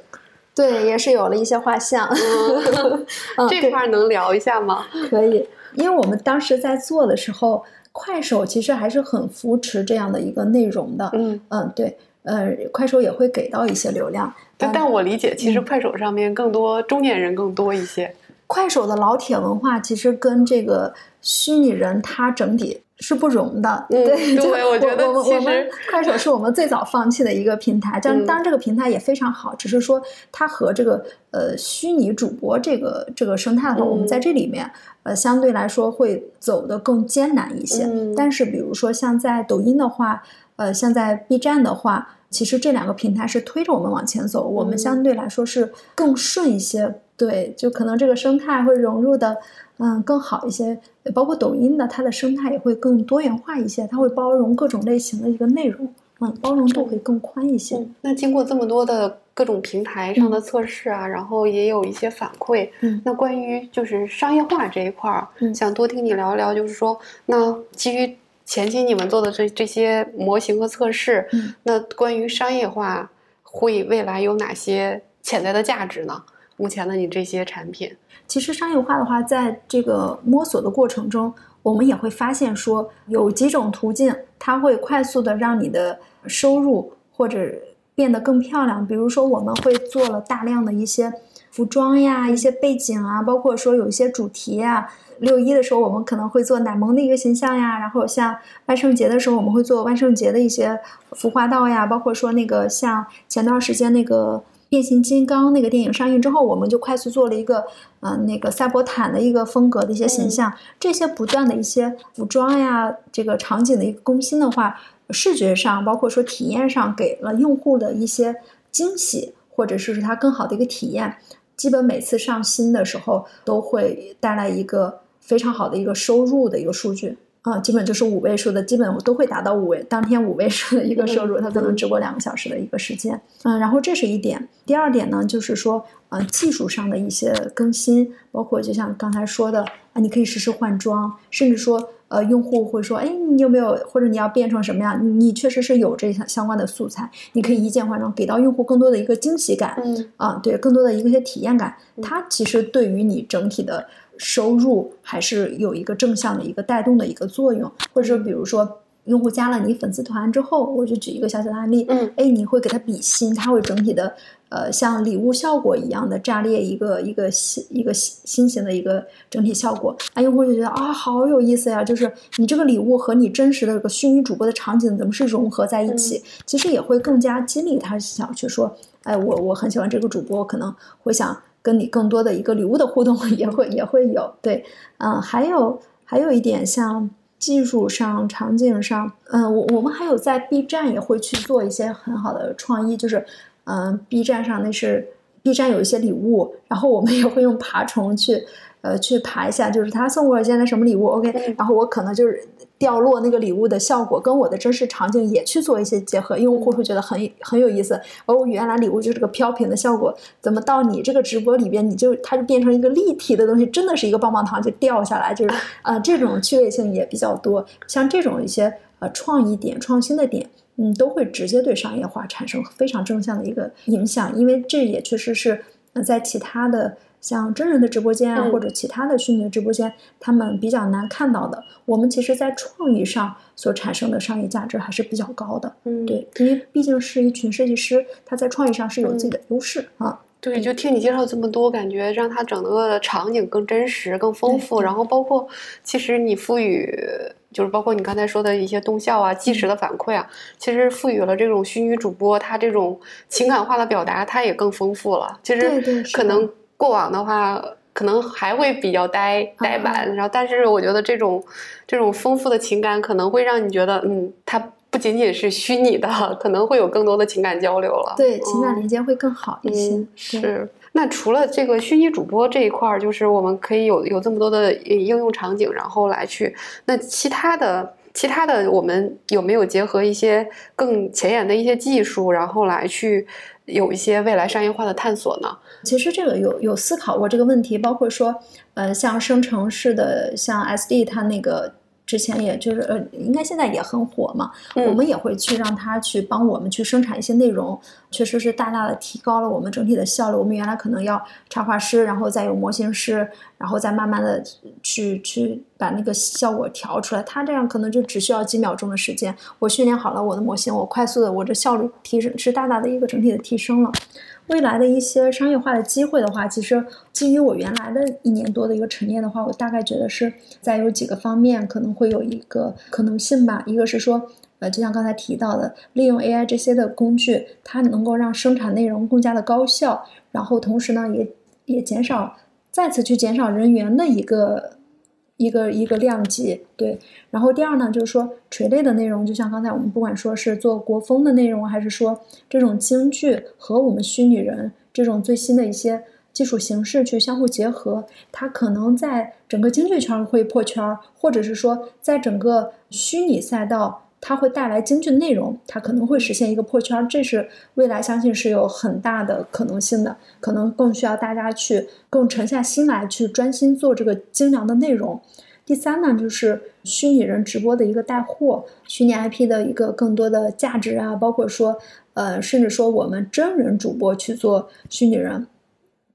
对，也是有了一些画像。这块儿能聊一下吗？可以，因为我们当时在做的时候，快手其实还是很扶持这样的一个内容的。嗯，嗯，对，呃，快手也会给到一些流量。但我理解，其实嗯快手上面更多中年人更多一些。快手的老铁文化其实跟这个虚拟人它整体是不容的。嗯对，就对我觉得其我们我们实快手是我们最早放弃的一个平台，但嗯当然这个平台也非常好，只是说它和这个呃虚拟主播这个这个生态的话，我们嗯在这里面呃相对来说会走得更艰难一些。嗯但是比如说像在抖音的话，呃，像在 B 站的话。其实这两个平台是推着我们往前走，我们相对来说是更顺一些。对，就可能这个生态会融入的，嗯，更好一些。包括抖音的，它的生态也会更多元化一些，它会包容各种类型的一个内容，嗯，包容度会更宽一些。那经过这么多的各种平台上的测试啊，然后也有一些反馈，嗯，那关于就是商业化这一块儿，嗯，想多听你聊一聊，就是说，那基于前期你们做的这这些模型和测试，嗯，那关于商业化会未来有哪些潜在的价值呢？目前的你这些产品，其实商业化的话，在这个摸索的过程中，我们也会发现说，有几种途径，它会快速的让你的收入或者变得更漂亮。比如说，我们会做了大量的一些服装呀、一些背景啊，包括说有一些主题呀。六一的时候，我们可能会做奶萌的一个形象呀，然后像万圣节的时候，我们会做万圣节的一些服化道呀，包括说那个像前段时间那个。变形金刚那个电影上映之后，我们就快速做了一个，呃，那个赛博坦的一个风格的一些形象。这些不断的一些服装呀，这个场景的一个更新的话，视觉上包括说体验上，给了用户的一些惊喜，或者是它更好的一个体验。基本每次上新的时候，都会带来一个非常好的一个收入的一个数据。啊，基本就是五位数的，基本我都会达到五位当天五位数的一个收入，它可能直播两个小时的一个时间。嗯，然后这是一点。第二点呢，就是说，呃，技术上的一些更新，包括就像刚才说的，啊，你可以实时换装，甚至说，呃，用户会说，哎，你有没有或者你要变成什么样？你确实是有这相相关的素材，你可以一键换装，给到用户更多的一个惊喜感。嗯，啊，对，更多的一个些体验感，它其实对于你整体的。收入还是有一个正向的一个带动的一个作用，或者说，比如说用户加了你粉丝团之后，我就举一个小小的案例，嗯，哎，你会给他比心，他会整体的呃像礼物效果一样的炸裂一个一个新一个新新型的一个整体效果，啊，用户就觉得啊好有意思呀，就是你这个礼物和你真实的这个虚拟主播的场景怎么是融合在一起，其实也会更加激励他想去说，哎，我我很喜欢这个主播，可能会想。跟你更多的一个礼物的互动 也会也会有，对，嗯，还有还有一点像技术上、场景上，嗯，我我们还有在 B 站也会去做一些很好的创意，就是，嗯，B 站上那是 B 站有一些礼物，然后我们也会用爬虫去。呃，去爬一下，就是他送我现在什么礼物，OK，然后我可能就是掉落那个礼物的效果，跟我的真实场景也去做一些结合，用户会觉得很很有意思。而我原来礼物就是个飘屏的效果，怎么到你这个直播里边，你就它就变成一个立体的东西，真的是一个棒棒糖就掉下来，就是啊，这种趣味性也比较多。像这种一些呃创意点、创新的点，嗯，都会直接对商业化产生非常正向的一个影响，因为这也确实是在其他的。像真人的直播间啊，或者其他的虚拟的直播间，他们比较难看到的。我们其实，在创意上所产生的商业价值还是比较高的。嗯，对，因为毕竟是一群设计师，他在创意上是有自己的优势啊。对，就听你介绍这么多，感觉让他整个的场景更真实、更丰富。然后包括，其实你赋予，就是包括你刚才说的一些动效啊、即时的反馈啊，其实赋予了这种虚拟主播他这种情感化的表达，他也更丰富了。其实可能。过往的话，可能还会比较呆呆板，然后，但是我觉得这种这种丰富的情感，可能会让你觉得，嗯，它不仅仅是虚拟的，可能会有更多的情感交流了。对，情感连接会更好一些。是。那除了这个虚拟主播这一块儿，就是我们可以有有这么多的应用场景，然后来去那其他的其他的，我们有没有结合一些更前沿的一些技术，然后来去有一些未来商业化的探索呢？其实这个有有思考过这个问题，包括说，呃，像生成式的，像 SD 它那个。之前也就是呃，应该现在也很火嘛。我们也会去让他去帮我们去生产一些内容，确实是大大的提高了我们整体的效率。我们原来可能要插画师，然后再有模型师，然后再慢慢的去去把那个效果调出来。他这样可能就只需要几秒钟的时间，我训练好了我的模型，我快速的，我这效率提升是大大的一个整体的提升了。未来的一些商业化的机会的话，其实基于我原来的一年多的一个沉淀的话，我大概觉得是在有几个方面可能会有一个可能性吧。一个是说，呃，就像刚才提到的，利用 AI 这些的工具，它能够让生产内容更加的高效，然后同时呢，也也减少再次去减少人员的一个。一个一个量级，对。然后第二呢，就是说垂类的内容，就像刚才我们不管说是做国风的内容，还是说这种京剧和我们虚拟人这种最新的一些技术形式去相互结合，它可能在整个京剧圈会破圈，或者是说在整个虚拟赛道。它会带来京剧内容，它可能会实现一个破圈，这是未来相信是有很大的可能性的，可能更需要大家去更沉下心来，去专心做这个精良的内容。第三呢，就是虚拟人直播的一个带货，虚拟 IP 的一个更多的价值啊，包括说，呃，甚至说我们真人主播去做虚拟人，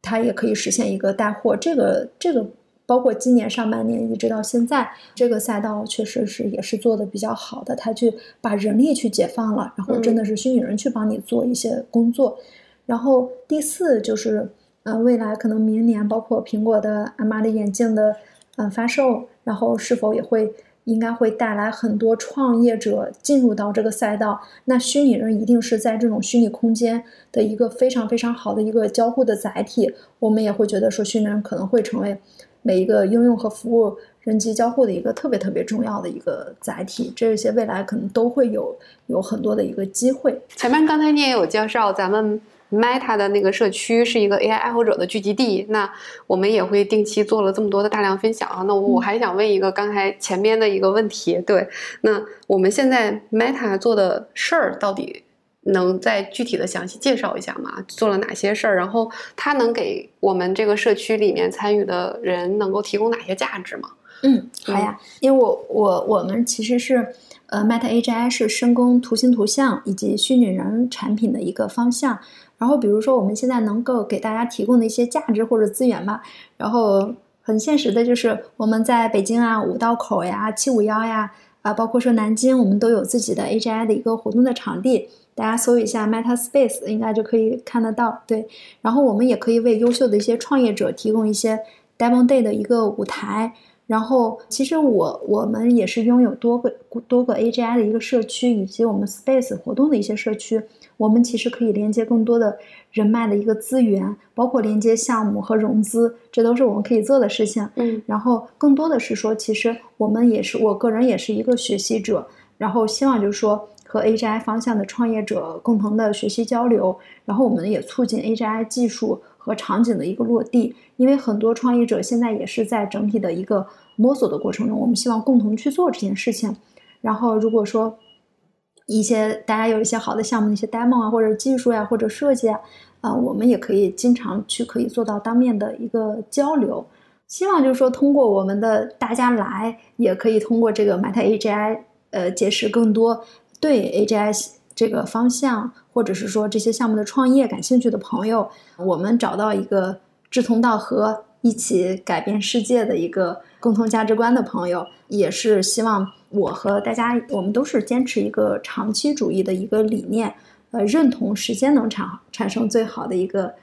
它也可以实现一个带货，这个这个。包括今年上半年一直到现在，这个赛道确实是也是做的比较好的。他去把人力去解放了，然后真的是虚拟人去帮你做一些工作。然后第四就是，呃，未来可能明年包括苹果的 MR 眼镜的嗯发售，然后是否也会应该会带来很多创业者进入到这个赛道。那虚拟人一定是在这种虚拟空间的一个非常非常好的一个交互的载体。我们也会觉得说，虚拟人可能会成为。每一个应用和服务人机交互的一个特别特别重要的一个载体，这些未来可能都会有有很多的一个机会。前面刚才你也有介绍，咱们 Meta 的那个社区是一个 AI 爱好者的聚集地，那我们也会定期做了这么多的大量分享啊。那我还想问一个刚才前面的一个问题，对，那我们现在 Meta 做的事儿到底？能再具体的详细介绍一下吗？做了哪些事儿？然后它能给我们这个社区里面参与的人能够提供哪些价值吗？嗯，好呀，因为我我我们其实是呃，Meta AGI 是深耕图形图像以及虚拟人产品的一个方向。然后比如说我们现在能够给大家提供的一些价值或者资源吧，然后很现实的就是我们在北京啊，五道口呀，七五幺呀，啊，包括说南京，我们都有自己的 AGI 的一个活动的场地。大家搜一下 Meta Space，应该就可以看得到。对，然后我们也可以为优秀的一些创业者提供一些 Demo Day 的一个舞台。然后，其实我我们也是拥有多个多个 AGI 的一个社区，以及我们 Space 活动的一些社区。我们其实可以连接更多的人脉的一个资源，包括连接项目和融资，这都是我们可以做的事情。嗯，然后更多的是说，其实我们也是，我个人也是一个学习者，然后希望就是说。和 AGI 方向的创业者共同的学习交流，然后我们也促进 AGI 技术和场景的一个落地。因为很多创业者现在也是在整体的一个摸索的过程中，我们希望共同去做这件事情。然后，如果说一些大家有一些好的项目、一些 demo 啊，或者技术呀，或者设计啊，啊，我们也可以经常去可以做到当面的一个交流。希望就是说，通过我们的大家来，也可以通过这个 Meta AGI，呃，结识更多。对 AGI 这个方向，或者是说这些项目的创业感兴趣的朋友，我们找到一个志同道合、一起改变世界的一个共同价值观的朋友，也是希望我和大家，我们都是坚持一个长期主义的一个理念，呃，认同时间能产产生最好的一个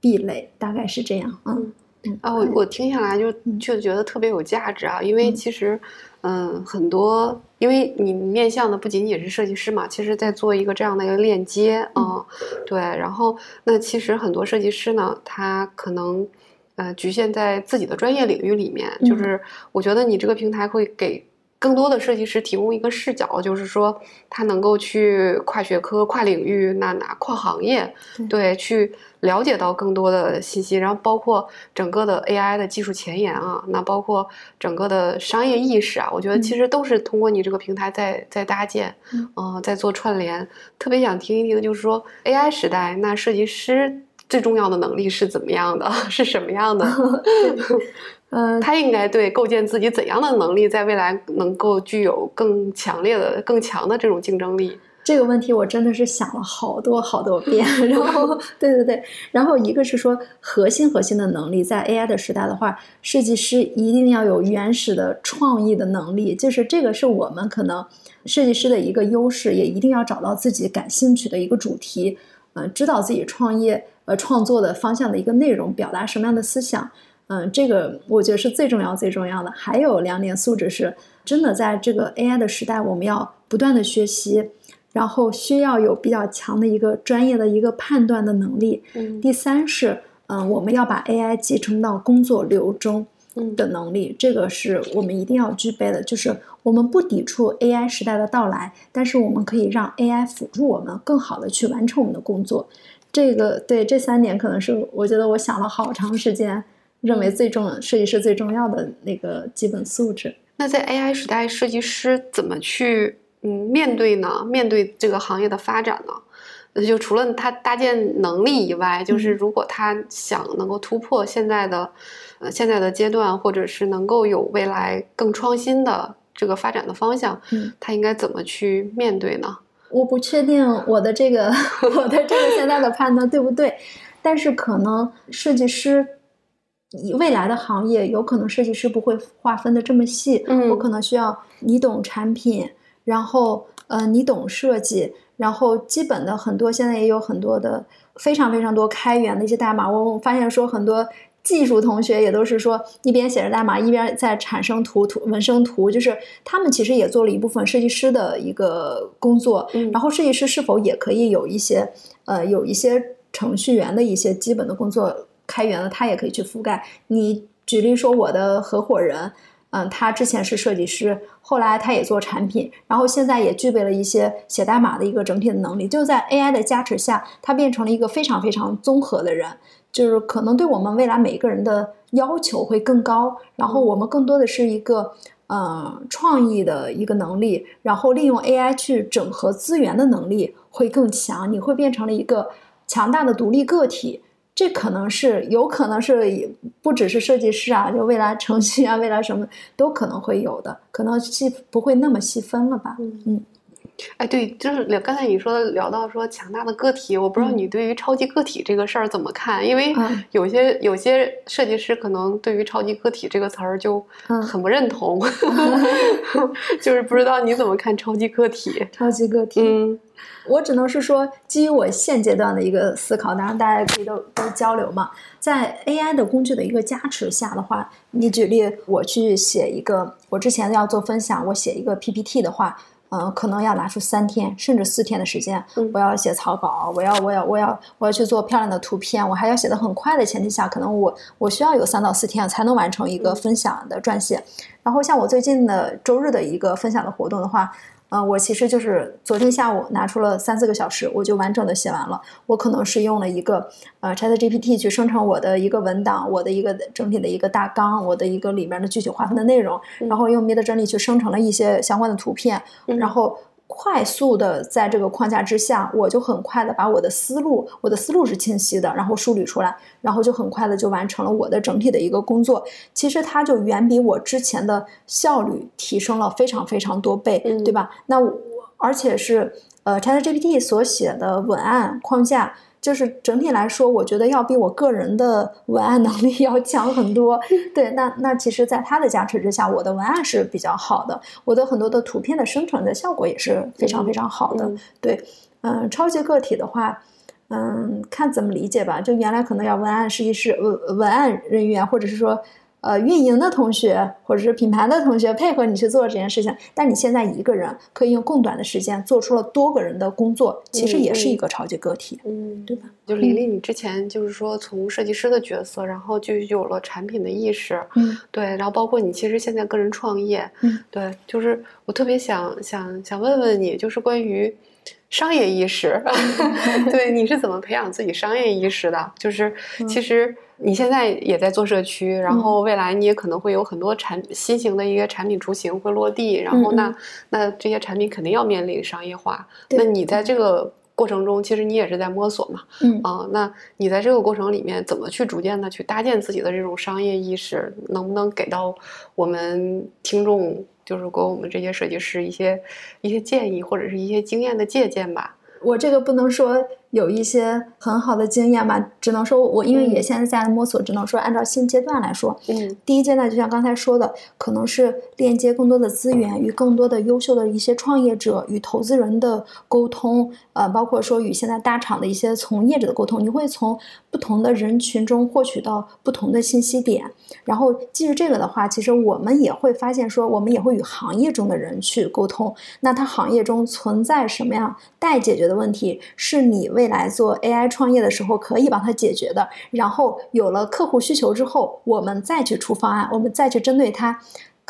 壁垒，大概是这样，嗯。啊，我我听下来就就觉得特别有价值啊，因为其实，嗯，很多，因为你面向的不仅仅是设计师嘛，其实在做一个这样的一个链接啊，对，然后那其实很多设计师呢，他可能呃局限在自己的专业领域里面，就是我觉得你这个平台会给。更多的设计师提供一个视角，就是说他能够去跨学科、跨领域、那哪跨行业，对，去了解到更多的信息，然后包括整个的 AI 的技术前沿啊，那包括整个的商业意识啊，我觉得其实都是通过你这个平台在在搭建，嗯，在做串联。特别想听一听，就是说 AI 时代，那设计师最重要的能力是怎么样的？是什么样的？呃，他应该对构建自己怎样的能力，在未来能够具有更强烈的、更强的这种竞争力？这个问题我真的是想了好多好多遍。然后，对对对，然后一个是说核心核心的能力，在 AI 的时代的话，设计师一定要有原始的创意的能力，就是这个是我们可能设计师的一个优势，也一定要找到自己感兴趣的一个主题，嗯，知道自己创业呃创作的方向的一个内容，表达什么样的思想。嗯，这个我觉得是最重要、最重要的。还有两点素质是，真的在这个 AI 的时代，我们要不断的学习，然后需要有比较强的一个专业的一个判断的能力。嗯，第三是，嗯，我们要把 AI 集成到工作流中。嗯的能力，这个是我们一定要具备的。就是我们不抵触 AI 时代的到来，但是我们可以让 AI 辅助我们更好的去完成我们的工作。这个对这三点可能是我觉得我想了好长时间，认为最重设计师最重要的那个基本素质。那在 AI 时代，设计师怎么去嗯面对呢？面对这个行业的发展呢？那就除了他搭建能力以外，就是如果他想能够突破现在的呃现在的阶段，或者是能够有未来更创新的这个发展的方向，嗯他应该怎么去面对呢？我不确定我的这个 我的这个现在的判断对不对，但是可能设计师以未来的行业有可能设计师不会划分的这么细，嗯我可能需要你懂产品，然后呃你懂设计，然后基本的很多现在也有很多的非常非常多开源的一些代码，我我发现说很多。技术同学也都是说，一边写着代码，一边在产生图图文生图，就是他们其实也做了一部分设计师的一个工作。嗯然后设计师是否也可以有一些呃有一些程序员的一些基本的工作开源的，他也可以去覆盖。你举例说，我的合伙人，嗯，他之前是设计师，后来他也做产品，然后现在也具备了一些写代码的一个整体的能力。就在 AI 的加持下，他变成了一个非常非常综合的人。就是可能对我们未来每一个人的要求会更高，然后我们更多的是一个呃创意的一个能力，然后利用 AI 去整合资源的能力会更强，你会变成了一个强大的独立个体。这可能是有可能是不只是设计师啊，就未来程序啊，未来什么都可能会有的，可能细不会那么细分了吧？嗯哎，对，就是聊刚才你说聊到说强大的个体，我不知道嗯你对于超级个体这个事儿怎么看？因为嗯有些有些设计师可能对于超级个体这个词儿就嗯很不认同，就是不知道你怎么看超级个体？超级个体，嗯我只能是说，基于我现阶段的一个思考，当然大家可以都都交流嘛。在 AI 的工具的一个加持下的话，你举例，我去写一个，我之前要做分享，我写一个 PPT 的话，嗯、可能要拿出三天甚至四天的时间嗯。我要写草稿，我要我要我要我要去做漂亮的图片，我还要写的很快的前提下，可能我我需要有三到四天才能完成一个嗯分享的撰写。然后像我最近的周日的一个分享的活动的话，呃，我其实就是昨天下午拿出了三四个小时，我就完整的写完了。我可能是用了一个呃 ChatGPT 去生成我的一个文档，我的一个整体的一个大纲，我的一个里面的具体划分的内容，嗯然后用 Midjourney 去生成了一些相关的图片，嗯然后。快速的在这个框架之下，我就很快的把我的思路，我的思路是清晰的，然后梳理出来，然后就很快的就完成了我的整体的一个工作。其实它就远比我之前的效率提升了非常非常多倍，嗯对吧？那我而且是呃 ChatGPT 所写的文案框架，就是整体来说，我觉得要比我个人的文案能力 要强很多。对，那那其实，在他的加持之下，我的文案是比较好的，我的很多的图片的生成的效果也是非常非常好的。嗯对，嗯，超级个体的话。嗯，看怎么理解吧。就原来可能要文案设计师、文文案人员，或者是说呃运营的同学，或者是品牌的同学配合你去做这件事情。但你现在一个人可以用更短的时间做出了多个人的工作，其实也是一个超级个体，嗯，对吧？就玲玲，你之前就是说从设计师的角色，然后就有了产品的意识，嗯对，然后包括你其实现在个人创业，嗯，对，就是我特别想想想问问你，就是关于商业意识，对，你是怎么培养自己商业意识的？就是嗯其实你现在也在做社区，然后未来你也可能会有很多产新型的一些产品雏形会落地，然后那嗯那这些产品肯定要面临商业化，那你在这个过程中，其实你也是在摸索嘛，嗯啊，那你在这个过程里面怎么去逐渐的去搭建自己的这种商业意识？能不能给到我们听众，就是给我们这些设计师一些一些建议或者是一些经验的借鉴吧？我这个不能说有一些很好的经验吧，只能说我因为也嗯现在在摸索，只能说按照现阶段来说，嗯第一阶段就像刚才说的，可能是链接更多的资源与更多的优秀的一些创业者与投资人的沟通，呃，包括说与现在大厂的一些从业者的沟通，你会从不同的人群中获取到不同的信息点。然后基于这个的话，其实我们也会发现说，我们也会与行业中的人去沟通。那他行业中存在什么样待解决的问题，是你未未来做 AI 创业的时候可以帮他解决的。然后有了客户需求之后，我们再去出方案，我们再去针对他。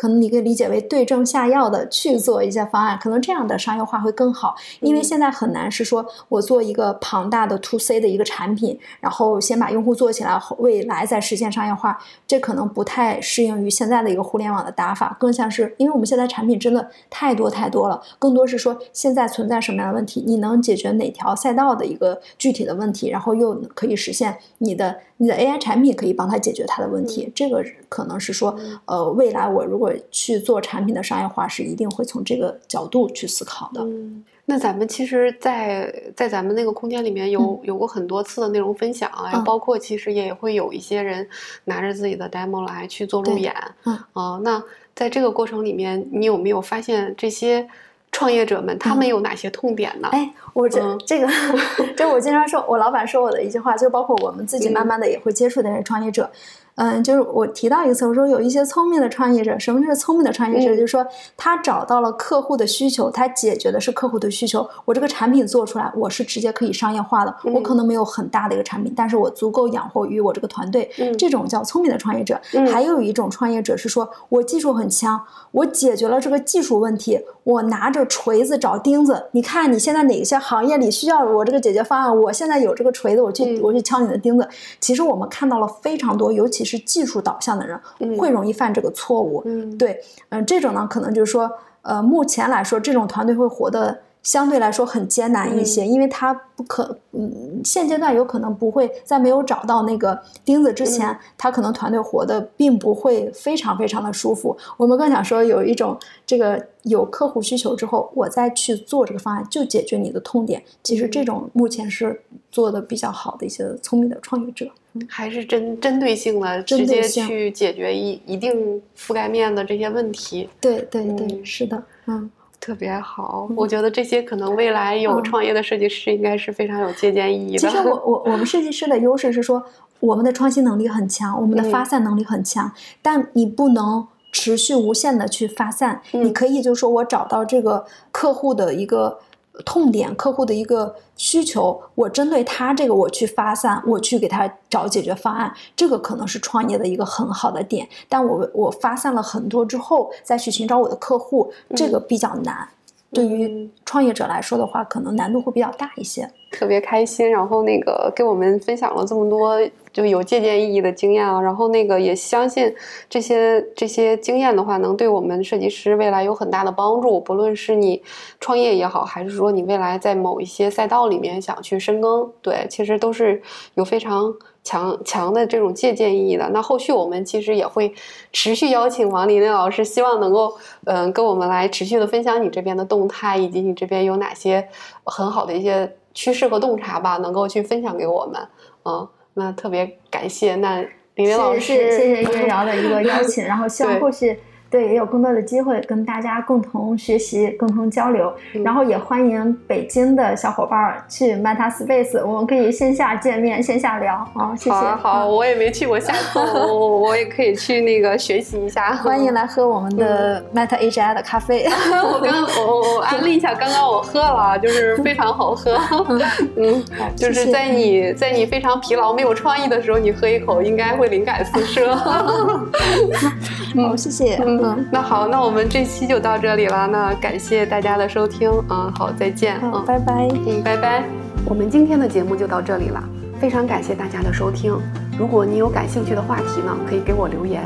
可能你可以理解为对症下药的去做一些方案，可能这样的商业化会更好。因为现在很难是说我做一个庞大的 to C 的一个产品，然后先把用户做起来，未来再实现商业化，这可能不太适应于现在的一个互联网的打法，更像是因为我们现在产品真的太多太多了，更多是说现在存在什么样的问题，你能解决哪条赛道的一个具体的问题，然后又可以实现你的你的 AI 产品可以帮他解决他的问题，这个可能是说呃未来我如果去做产品的商业化是一定会从这个角度去思考的。嗯，那咱们其实，在在咱们那个空间里面有有过很多次的内容分享啊，包括其实也会有一些人拿着自己的 demo 来去做路演。嗯啊，那在这个过程里面，你有没有发现这些创业者们他们有哪些痛点呢？哎，我这这个，这我经常说，我老板说我的一句话，就包括我们自己慢慢的也会接触的这些创业者。嗯，就是我提到一次，我说有一些聪明的创业者，什么是聪明的创业者？就是说他找到了客户的需求，他解决的是客户的需求。我这个产品做出来，我是直接可以商业化的。我可能没有很大的一个产品，但是我足够养活于我这个团队。这种叫聪明的创业者。还有一种创业者是说我技术很强，我解决了这个技术问题，我拿着锤子找钉子。你看你现在哪些行业里需要我这个解决方案？我现在有这个锤子，我去我去敲你的钉子。其实我们看到了非常多，尤其。是技术导向的人会容易犯这个错误。嗯，对，嗯，这种呢，可能就是说，呃，目前来说，这种团队会活得相对来说很艰难一些，因为他不可，嗯，现阶段有可能不会在没有找到那个钉子之前，他可能团队活得并不会非常非常的舒服。我们更想说，有一种这个有客户需求之后，我再去做这个方案，就解决你的痛点。其实这种目前是做的比较好的一些聪明的创业者。还是针针对性的，直接去解决一一定覆盖面的这些问题。对对对，是的，嗯，特别好。我觉得这些可能未来有创业的设计师应该是非常有借鉴意义的。其实我 我我们设计师的优势是说，我们的创新能力很强，我们的发散能力很强，但你不能持续无限的去发散。你可以就是说我找到这个客户的一个。痛点客户的一个需求，我针对他这个我去发散，我去给他找解决方案，这个可能是创业的一个很好的点。但我我发散了很多之后，再去寻找我的客户，这个比较难。对于创业者来说的话，可能难度会比较大一些。特别开心，然后那个给我们分享了这么多就有借鉴意义的经验啊，然后那个也相信这些这些经验的话，能对我们设计师未来有很大的帮助。不论是你创业也好，还是说你未来在某一些赛道里面想去深耕，对，其实都是有非常。强强的这种借鉴意义的，那后续我们其实也会持续邀请王琳琳老师，希望能够嗯跟我们来持续的分享你这边的动态，以及你这边有哪些很好的一些趋势和洞察吧，能够去分享给我们。嗯，那特别感谢那琳琳老师，谢谢叶 瑶的一个邀请，然后希望后续。对，也有更多的机会跟大家共同学习、共同交流，然后也欢迎北京的小伙伴去 Meta Space，我们可以线下见面、线下聊啊。谢谢。好，好，我也没去过，下次我我也可以去那个学习一下。欢迎来喝我们的 Meta HI 的咖啡。我刚我我安利一下，刚刚我喝了，就是非常好喝。嗯，就是在你在你非常疲劳、没有创意的时候，你喝一口，应该会灵感四射。好，谢谢。嗯，那好，那我们这期就到这里了。那感谢大家的收听，嗯，好，再见，嗯，拜拜，嗯，拜拜。我们今天的节目就到这里了，非常感谢大家的收听。如果你有感兴趣的话题呢，可以给我留言。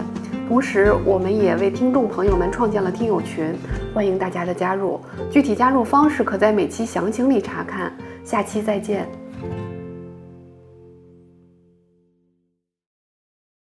同时，我们也为听众朋友们创建了听友群，欢迎大家的加入。具体加入方式可在每期详情里查看。下期再见。